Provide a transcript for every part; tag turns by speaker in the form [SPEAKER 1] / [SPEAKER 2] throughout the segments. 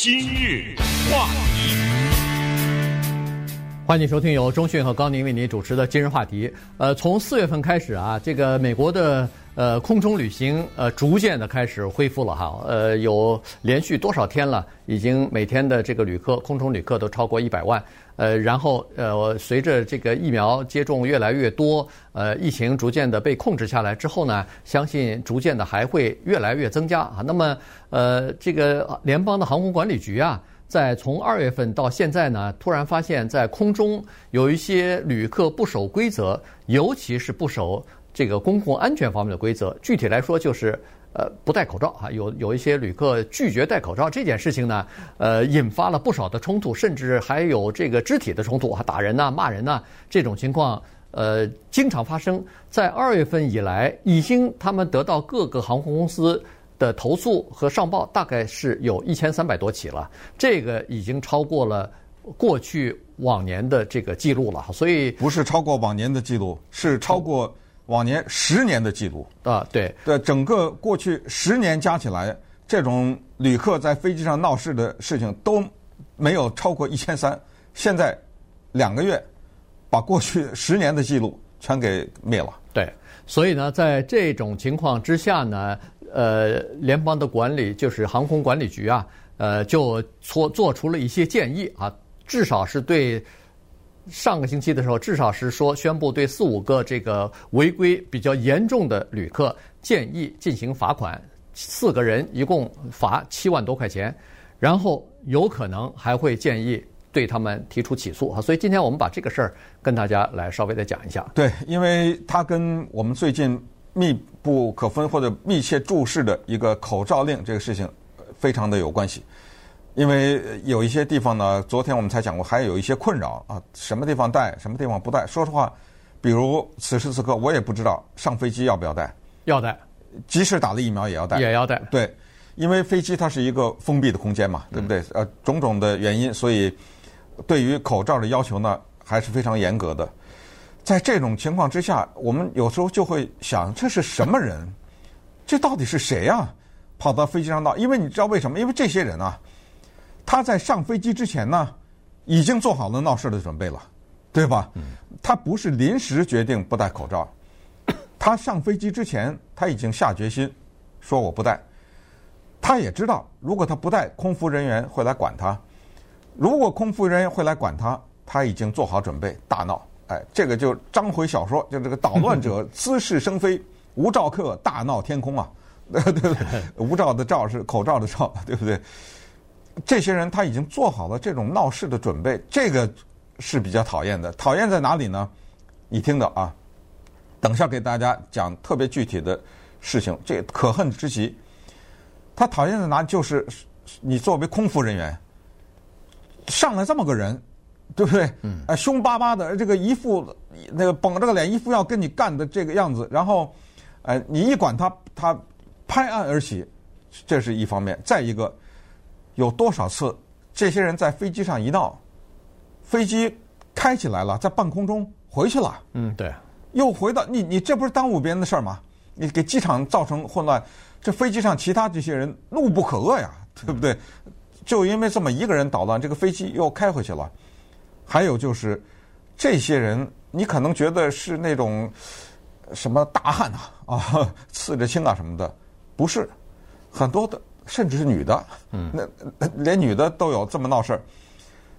[SPEAKER 1] 今日话题，
[SPEAKER 2] 欢迎收听由中讯和高宁为您主持的今日话题。呃，从四月份开始啊，这个美国的呃空中旅行呃逐渐的开始恢复了哈。呃，有连续多少天了，已经每天的这个旅客空中旅客都超过一百万。呃，然后呃，随着这个疫苗接种越来越多，呃，疫情逐渐的被控制下来之后呢，相信逐渐的还会越来越增加啊。那么，呃，这个联邦的航空管理局啊，在从二月份到现在呢，突然发现，在空中有一些旅客不守规则，尤其是不守这个公共安全方面的规则。具体来说，就是。呃，不戴口罩啊，有有一些旅客拒绝戴口罩这件事情呢，呃，引发了不少的冲突，甚至还有这个肢体的冲突啊，打人呐、骂人呐，这种情况呃经常发生。在二月份以来，已经他们得到各个航空公司的投诉和上报，大概是有一千三百多起了，这个已经超过了过去往年的这个记录了。所以
[SPEAKER 3] 不是超过往年的记录，是超过。往年十年的记录
[SPEAKER 2] 啊，对
[SPEAKER 3] 对，整个过去十年加起来，这种旅客在飞机上闹事的事情都没有超过一千三。现在两个月，把过去十年的记录全给灭了。
[SPEAKER 2] 对，所以呢，在这种情况之下呢，呃，联邦的管理就是航空管理局啊，呃，就做做出了一些建议啊，至少是对。上个星期的时候，至少是说宣布对四五个这个违规比较严重的旅客建议进行罚款，四个人一共罚七万多块钱，然后有可能还会建议对他们提出起诉啊。所以今天我们把这个事儿跟大家来稍微的讲一下。
[SPEAKER 3] 对，因为它跟我们最近密不可分或者密切注视的一个口罩令这个事情非常的有关系。因为有一些地方呢，昨天我们才讲过，还有一些困扰啊，什么地方戴，什么地方不戴。说实话，比如此时此刻，我也不知道上飞机要不要戴。
[SPEAKER 2] 要戴，
[SPEAKER 3] 即使打了疫苗也要戴。
[SPEAKER 2] 也要戴。
[SPEAKER 3] 对，因为飞机它是一个封闭的空间嘛，对不对？呃，种种的原因，所以对于口罩的要求呢，还是非常严格的。在这种情况之下，我们有时候就会想，这是什么人？这到底是谁呀？跑到飞机上闹？因为你知道为什么？因为这些人啊。他在上飞机之前呢，已经做好了闹事的准备了，对吧？他不是临时决定不戴口罩，他上飞机之前他已经下决心说我不戴。他也知道，如果他不戴，空服人员会来管他。如果空服人员会来管他，他已经做好准备大闹。哎，这个就章回小说，就这个捣乱者滋事生非，无照客大闹天空啊，对不对？无照的照是口罩的罩，对不对？这些人他已经做好了这种闹事的准备，这个是比较讨厌的。讨厌在哪里呢？你听到啊，等下给大家讲特别具体的事情。这可恨之极，他讨厌在哪？就是你作为空服人员，上来这么个人，对不对？嗯。啊，凶巴巴的，这个一副那个绷着个脸，一副要跟你干的这个样子。然后，呃，你一管他，他拍案而起，这是一方面。再一个。有多少次，这些人在飞机上一闹，飞机开起来了，在半空中回去了。
[SPEAKER 2] 嗯，对，
[SPEAKER 3] 又回到你，你这不是耽误别人的事儿吗？你给机场造成混乱，这飞机上其他这些人怒不可遏呀，对不对？就因为这么一个人捣乱，这个飞机又开回去了。还有就是，这些人你可能觉得是那种什么大汉啊啊，刺着青啊什么的，不是很多的。甚至是女的，嗯，那连女的都有这么闹事儿，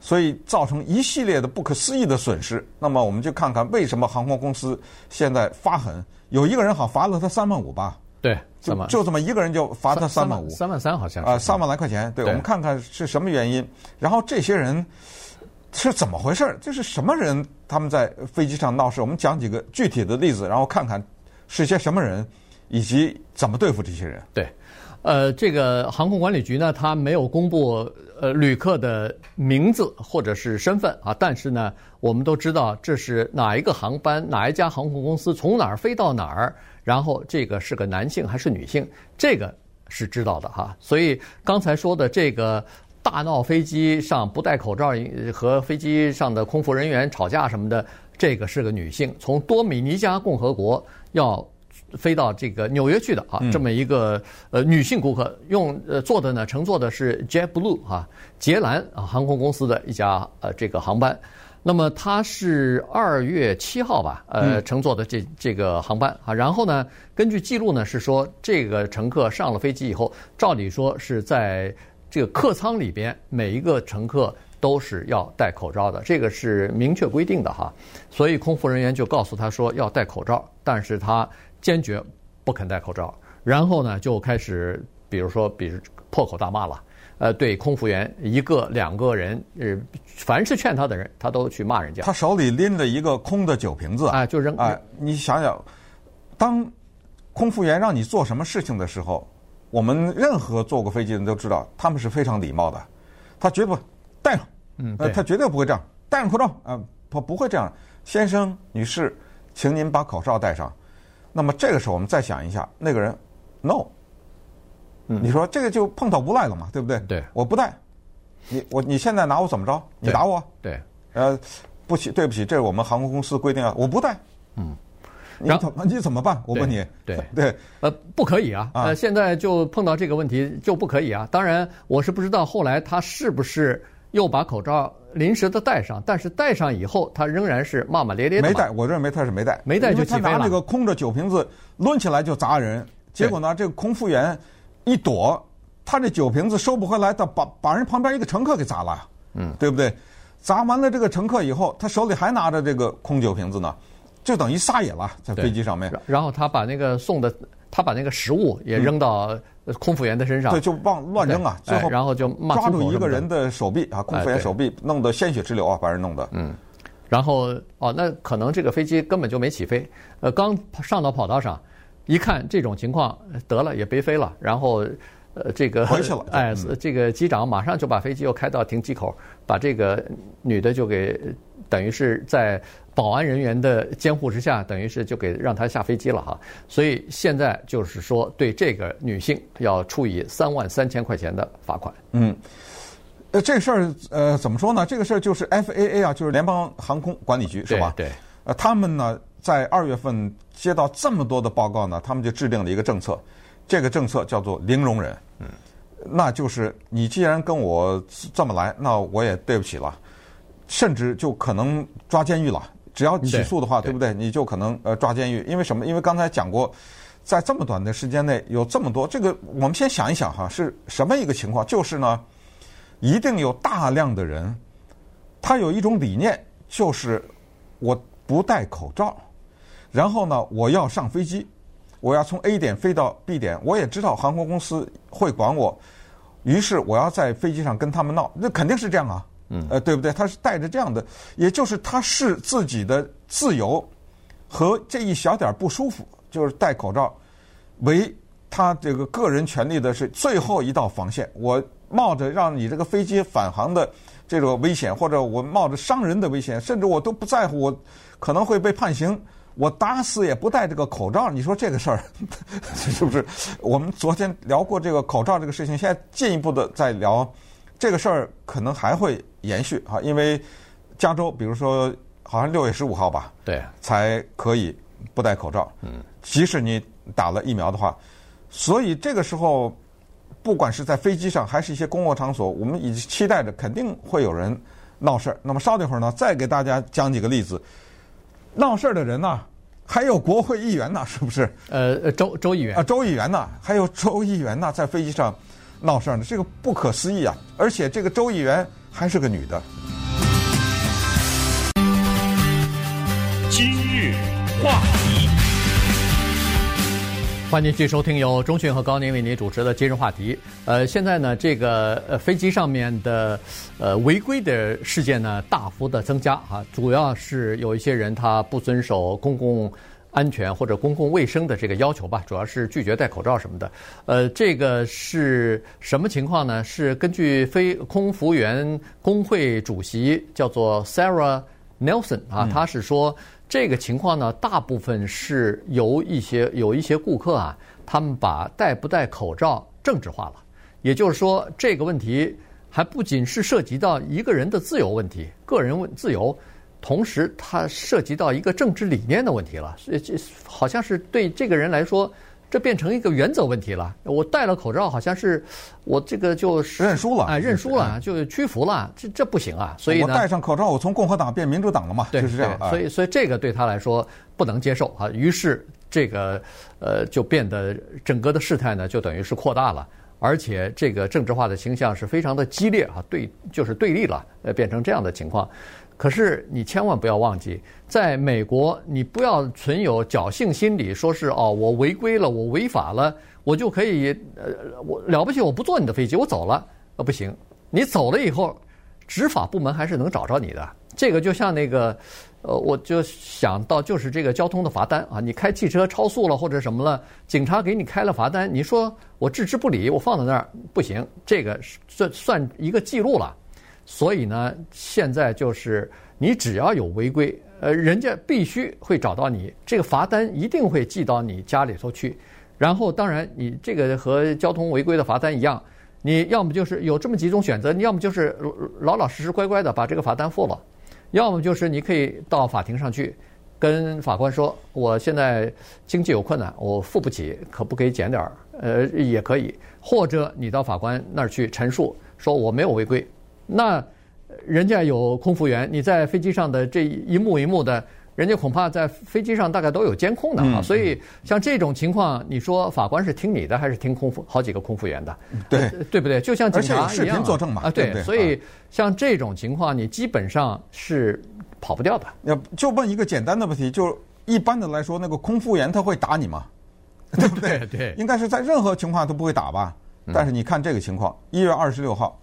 [SPEAKER 3] 所以造成一系列的不可思议的损失。那么我们就看看为什么航空公司现在发狠，有一个人好罚了他三万五吧？
[SPEAKER 2] 对，
[SPEAKER 3] 就就这么一个人就罚他三万五，
[SPEAKER 2] 三万三好像
[SPEAKER 3] 啊，三万来块钱。对，我们看看是什么原因。然后这些人是怎么回事？这是什么人？他们在飞机上闹事？我们讲几个具体的例子，然后看看是些什么人，以及怎么对付这些人。
[SPEAKER 2] 对。呃，这个航空管理局呢，它没有公布呃旅客的名字或者是身份啊，但是呢，我们都知道这是哪一个航班，哪一家航空公司从哪儿飞到哪儿，然后这个是个男性还是女性，这个是知道的哈。所以刚才说的这个大闹飞机上不戴口罩和飞机上的空服人员吵架什么的，这个是个女性，从多米尼加共和国要。飞到这个纽约去的啊，这么一个呃女性顾客用呃坐的呢，乘坐的是 JetBlue 啊，捷兰啊航空公司的一家呃这个航班。那么她是二月七号吧，呃，乘坐的这这个航班啊，然后呢，根据记录呢是说，这个乘客上了飞机以后，照理说是在这个客舱里边，每一个乘客都是要戴口罩的，这个是明确规定的哈。所以空服人员就告诉他说要戴口罩，但是他坚决不肯戴口罩，然后呢就开始，比如说，比如破口大骂了。呃，对，空服员一个两个人，呃，凡是劝他的人，他都去骂人家。
[SPEAKER 3] 他手里拎着一个空的酒瓶子，
[SPEAKER 2] 啊，就扔。
[SPEAKER 3] 哎，你想想，当空服员让你做什么事情的时候，我们任何坐过飞机的人都知道，他们是非常礼貌的。他绝不戴上，
[SPEAKER 2] 嗯，
[SPEAKER 3] 呃，他绝对不会这样，戴上口罩，啊，他不会这样。先生、女士，请您把口罩戴上。那么这个时候，我们再想一下，那个人，no。你说这个就碰到无赖了嘛，对不对？
[SPEAKER 2] 对，
[SPEAKER 3] 我不带，你我你现在拿我怎么着？你打我？
[SPEAKER 2] 对，
[SPEAKER 3] 呃，不起，对不起，这是我们航空公司规定啊，我不带。嗯，你怎么你怎么办？我问你。
[SPEAKER 2] 对
[SPEAKER 3] 对，
[SPEAKER 2] 呃，不可以啊，呃，现在就碰到这个问题就不可以啊。当然，我是不知道后来他是不是又把口罩临时的戴上，但是戴上以后，他仍然是骂骂咧咧的。
[SPEAKER 3] 没戴，我认为他是没戴，
[SPEAKER 2] 没戴就起飞了。
[SPEAKER 3] 他拿那个空着酒瓶子抡起来就砸人，结果呢，这个空服员。一躲，他这酒瓶子收不回来，他把把人旁边一个乘客给砸了，嗯，对不对？砸完了这个乘客以后，他手里还拿着这个空酒瓶子呢，就等于撒野了，在飞机上面。
[SPEAKER 2] 然后他把那个送的，他把那个食物也扔到空服员的身上，
[SPEAKER 3] 嗯、对，就往乱扔啊，最后
[SPEAKER 2] 然后就
[SPEAKER 3] 抓住一个人的手臂啊，空服员手臂弄得鲜血直流啊，把人弄得，
[SPEAKER 2] 嗯，然后哦，那可能这个飞机根本就没起飞，呃，刚上到跑道上。一看这种情况，得了也别飞了，然后，呃，这个
[SPEAKER 3] 回去了。
[SPEAKER 2] 哎，这个机长马上就把飞机又开到停机口，把这个女的就给等于是在保安人员的监护之下，等于是就给让她下飞机了哈。所以现在就是说，对这个女性要处以三万三千块钱的罚款。
[SPEAKER 3] 嗯，呃，这事儿呃怎么说呢？这个事儿就是 FAA 啊，就是联邦航空管理局是吧？
[SPEAKER 2] 对。
[SPEAKER 3] 呃，他们呢？在二月份接到这么多的报告呢，他们就制定了一个政策，这个政策叫做零容忍。嗯，那就是你既然跟我这么来，那我也对不起了，甚至就可能抓监狱了。只要起诉的话，对，对不对？你就可能呃抓监狱，因为什么？因为刚才讲过，在这么短的时间内有这么多，这个我们先想一想哈，是什么一个情况？就是呢，一定有大量的人，他有一种理念，就是我不戴口罩。然后呢，我要上飞机，我要从 A 点飞到 B 点，我也知道航空公司会管我，于是我要在飞机上跟他们闹，那肯定是这样啊，嗯，呃，对不对？他是带着这样的，也就是他视自己的自由和这一小点不舒服，就是戴口罩，为他这个个人权利的是最后一道防线。我冒着让你这个飞机返航的这种危险，或者我冒着伤人的危险，甚至我都不在乎，我可能会被判刑。我打死也不戴这个口罩，你说这个事儿是不是？我们昨天聊过这个口罩这个事情，现在进一步的再聊这个事儿，可能还会延续哈，因为加州比如说好像六月十五号吧，
[SPEAKER 2] 对，
[SPEAKER 3] 才可以不戴口罩，嗯，即使你打了疫苗的话，所以这个时候，不管是在飞机上还是一些公共场所，我们已经期待着肯定会有人闹事儿。那么稍等会儿呢，再给大家讲几个例子。闹事儿的人呢，还有国会议员呢，是不是？
[SPEAKER 2] 呃，州州议员
[SPEAKER 3] 啊，州议员呢，还有州议员呢，在飞机上闹事儿呢，这个不可思议啊！而且这个州议员还是个女的。
[SPEAKER 1] 今日话题。
[SPEAKER 2] 欢迎继续收听由中讯和高宁为您主持的今日话题。呃，现在呢，这个呃飞机上面的呃违规的事件呢大幅的增加啊，主要是有一些人他不遵守公共安全或者公共卫生的这个要求吧，主要是拒绝戴口罩什么的。呃，这个是什么情况呢？是根据飞空服员工会主席叫做 Sarah Nelson 啊，他是说。这个情况呢，大部分是由一些有一些顾客啊，他们把戴不戴口罩政治化了。也就是说，这个问题还不仅是涉及到一个人的自由问题，个人问自由，同时它涉及到一个政治理念的问题了，这这好像是对这个人来说，这变成一个原则问题了。我戴了口罩，好像是我这个就
[SPEAKER 3] 认输了，
[SPEAKER 2] 哎，认输了，就屈服了，这这不行啊！所以呢，
[SPEAKER 3] 我戴上口罩，我从共和党变民主党了嘛，就是这样。
[SPEAKER 2] 所以，所以这个对他来说不能接受啊。于是这个呃，就变得整个的事态呢，就等于是扩大了。而且这个政治化的倾向是非常的激烈啊，对，就是对立了，呃，变成这样的情况。可是你千万不要忘记，在美国，你不要存有侥幸心理，说是哦，我违规了，我违法了，我就可以，呃，我了不起，我不坐你的飞机，我走了，呃，不行，你走了以后，执法部门还是能找着你的。这个就像那个。呃，我就想到就是这个交通的罚单啊，你开汽车超速了或者什么了，警察给你开了罚单，你说我置之不理，我放在那儿不行，这个算算一个记录了。所以呢，现在就是你只要有违规，呃，人家必须会找到你，这个罚单一定会寄到你家里头去。然后，当然你这个和交通违规的罚单一样，你要么就是有这么几种选择，你要么就是老老实实乖乖的把这个罚单付了。要么就是你可以到法庭上去，跟法官说，我现在经济有困难，我付不起，可不可以减点儿？呃，也可以。或者你到法官那儿去陈述，说我没有违规。那人家有空服员，你在飞机上的这一幕一幕的。人家恐怕在飞机上大概都有监控的啊，所以像这种情况，你说法官是听你的还是听空服好几个空服员的？
[SPEAKER 3] 对，
[SPEAKER 2] 对不对？就像警察一样，
[SPEAKER 3] 而且视频作证嘛
[SPEAKER 2] 啊，对。所以像这种情况，你基本上是跑不掉的。
[SPEAKER 3] 要就问一个简单的问题，就一般的来说，那个空服员他会打你吗？对不对？
[SPEAKER 2] 对，
[SPEAKER 3] 应该是在任何情况都不会打吧？但是你看这个情况，一月二十六号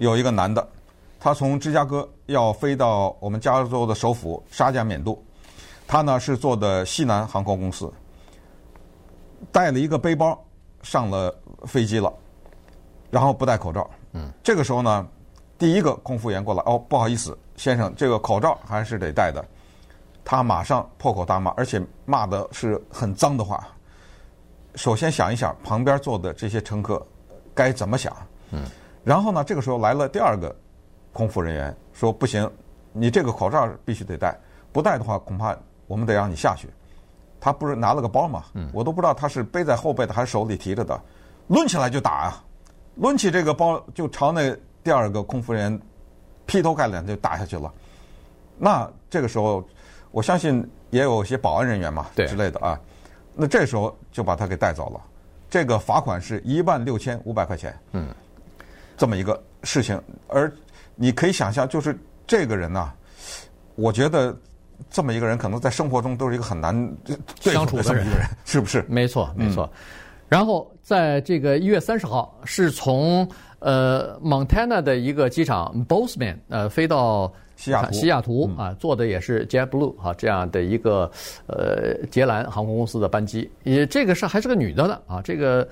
[SPEAKER 3] 有一个男的。他从芝加哥要飞到我们加州的首府沙加缅度，他呢是坐的西南航空公司，带了一个背包上了飞机了，然后不戴口罩。嗯，这个时候呢，第一个空服员过来，哦，不好意思，先生，这个口罩还是得戴的。他马上破口大骂，而且骂的是很脏的话。首先想一想旁边坐的这些乘客该怎么想。嗯，然后呢，这个时候来了第二个。空服人员说：“不行，你这个口罩必须得戴，不戴的话，恐怕我们得让你下去。”他不是拿了个包嘛？我都不知道他是背在后背的还是手里提着的，抡起来就打啊！抡起这个包就朝那第二个空服人员劈头盖脸就打下去了。那这个时候，我相信也有些保安人员嘛之类的啊。那这时候就把他给带走了。这个罚款是一万六千五百块钱。嗯，这么一个事情，而。你可以想象，就是这个人呐，我觉得这么一个人，可能在生活中都是一个很难
[SPEAKER 2] 相处的人，
[SPEAKER 3] 是不是？
[SPEAKER 2] 没错，没错。然后在这个一月三十号，是从呃 Montana 的一个机场 Bozeman 呃飞到
[SPEAKER 3] 西雅图，
[SPEAKER 2] 西雅图啊，坐的也是 JetBlue 啊这样的一个呃捷兰航空公司的班机，也这个是还是个女的呢啊，这个。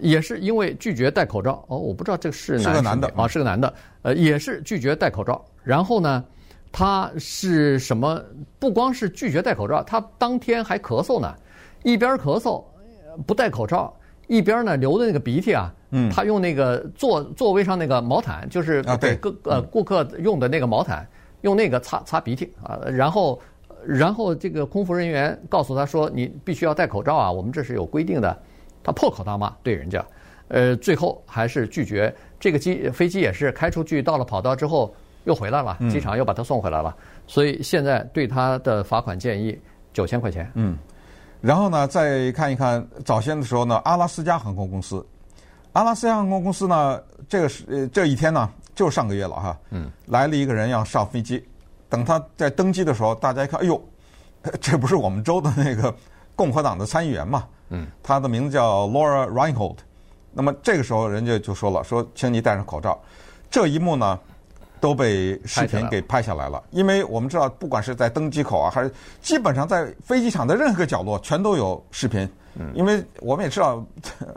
[SPEAKER 2] 也是因为拒绝戴口罩哦，我不知道这个是男是
[SPEAKER 3] 个男的
[SPEAKER 2] 啊，是个男的，呃，也是拒绝戴口罩。然后呢，他是什么？不光是拒绝戴口罩，他当天还咳嗽呢，一边咳嗽不戴口罩，一边呢流的那个鼻涕啊，嗯，他用那个座座位上那个毛毯，就是给各呃顾客用的那个毛毯，用那个擦擦鼻涕啊。然后，然后这个空服人员告诉他说：“你必须要戴口罩啊，我们这是有规定的。”他破口大骂对人家，呃，最后还是拒绝。这个机飞机也是开出去，到了跑道之后又回来了，机场又把他送回来了。嗯、所以现在对他的罚款建议九千块钱。
[SPEAKER 3] 嗯，然后呢，再看一看早先的时候呢，阿拉斯加航空公司，阿拉斯加航空公司呢，这个是呃这一天呢，就是上个月了哈。嗯，来了一个人要上飞机，等他在登机的时候，大家一看，哎呦，这不是我们州的那个共和党的参议员嘛？嗯，他的名字叫 Laura Reinhold。那么这个时候，人家就说了：“说，请你戴上口罩。”这一幕呢，都被视频给拍下来了。因为我们知道，不管是在登机口啊，还是基本上在飞机场的任何个角落，全都有视频。嗯，因为我们也知道，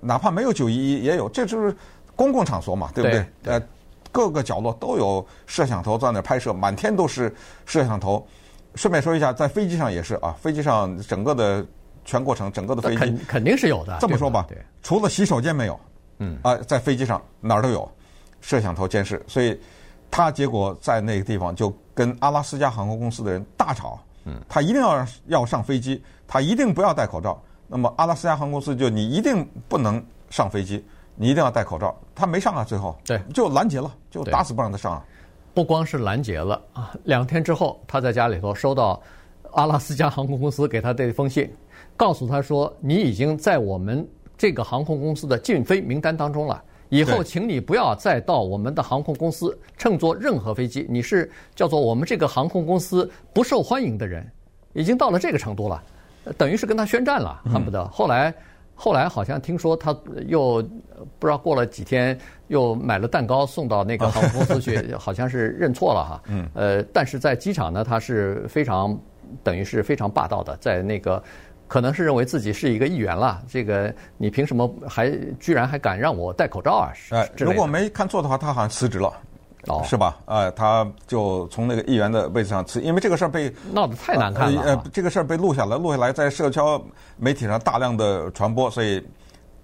[SPEAKER 3] 哪怕没有九一一，也有，这就是公共场所嘛，对不对？对。呃，各个角落都有摄像头在那拍摄，满天都是摄像头。顺便说一下，在飞机上也是啊，飞机上整个的。全过程整个的飞机
[SPEAKER 2] 肯肯定是有的。
[SPEAKER 3] 这么说吧，除了洗手间没有，嗯啊，在飞机上哪儿都有摄像头监视，所以他结果在那个地方就跟阿拉斯加航空公司的人大吵。嗯，他一定要要上飞机，他一定不要戴口罩。那么阿拉斯加航空公司就你一定不能上飞机，你一定要戴口罩。他没上啊，最后
[SPEAKER 2] 对
[SPEAKER 3] 就拦截了，就打死不让他上啊。
[SPEAKER 2] 不光是拦截了啊，两天之后他在家里头收到阿拉斯加航空公司给他的一封信，告诉他说你已经在我们这个航空公司的禁飞名单当中了。以后，请你不要再到我们的航空公司乘坐任何飞机。你是叫做我们这个航空公司不受欢迎的人，已经到了这个程度了，等于是跟他宣战了，恨不得。后来，后来好像听说他又不知道过了几天，又买了蛋糕送到那个航空公司去，好像是认错了哈。嗯。呃，但是在机场呢，他是非常等于是非常霸道的，在那个。可能是认为自己是一个议员了，这个你凭什么还居然还敢让我戴口罩啊？
[SPEAKER 3] 哎，如果没看错的话，他好像辞职了，
[SPEAKER 2] 哦，
[SPEAKER 3] 是吧？呃，他就从那个议员的位置上辞，因为这个事儿被
[SPEAKER 2] 闹得太难看了。
[SPEAKER 3] 呃，这个事儿被录下来，录下来在社交媒体上大量的传播，所以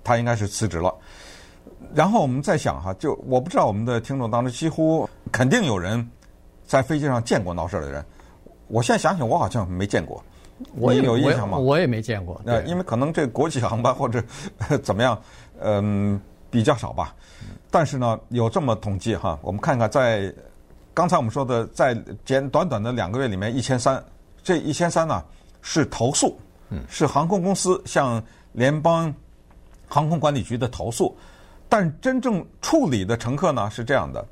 [SPEAKER 3] 他应该是辞职了。然后我们再想哈，就我不知道我们的听众当中几乎肯定有人在飞机上见过闹事儿的人。我现在想想，我好像没见过。
[SPEAKER 2] 我也
[SPEAKER 3] 有印象吗？
[SPEAKER 2] 我也没见过。
[SPEAKER 3] 那，因为可能这国际航班或者 怎么样，嗯，比较少吧。但是呢，有这么统计哈，我们看看在刚才我们说的，在简短短的两个月里面，一千三，这一千三呢是投诉，是航空公司向联邦航空管理局的投诉，但真正处理的乘客呢是这样的：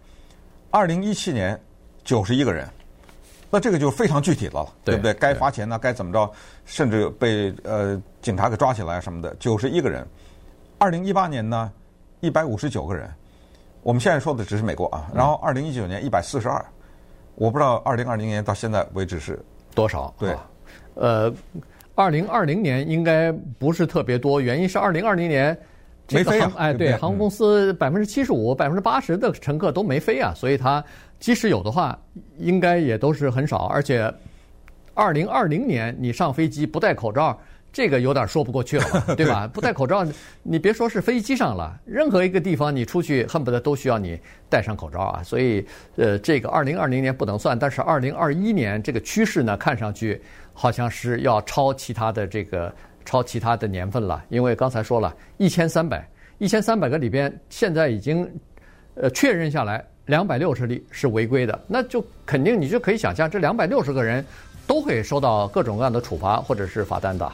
[SPEAKER 3] 二零一七年九十一个人。那这个就非常具体了，对不对？该罚钱呢，该怎么着，甚至被呃警察给抓起来什么的，九十一个人。二零一八年呢，一百五十九个人。我们现在说的只是美国啊，然后二零一九年一百四十二，我不知道二零二零年到现在为止是
[SPEAKER 2] 多少。
[SPEAKER 3] 对，
[SPEAKER 2] 呃，二零二零年应该不是特别多，原因是二零二零年
[SPEAKER 3] 没飞啊，
[SPEAKER 2] 哎，对，航空公司百分之七十五、百分之八十的乘客都没飞啊，所以它。即使有的话，应该也都是很少。而且，二零二零年你上飞机不戴口罩，这个有点说不过去了，对吧？不戴口罩，你别说是飞机上了，任何一个地方你出去，恨不得都需要你戴上口罩啊。所以，呃，这个二零二零年不能算，但是二零二一年这个趋势呢，看上去好像是要超其他的这个超其他的年份了。因为刚才说了一千三百一千三百个里边，现在已经呃确认下来。两百六十例是违规的，那就肯定你就可以想象，这两百六十个人都会受到各种各样的处罚或者是罚单的。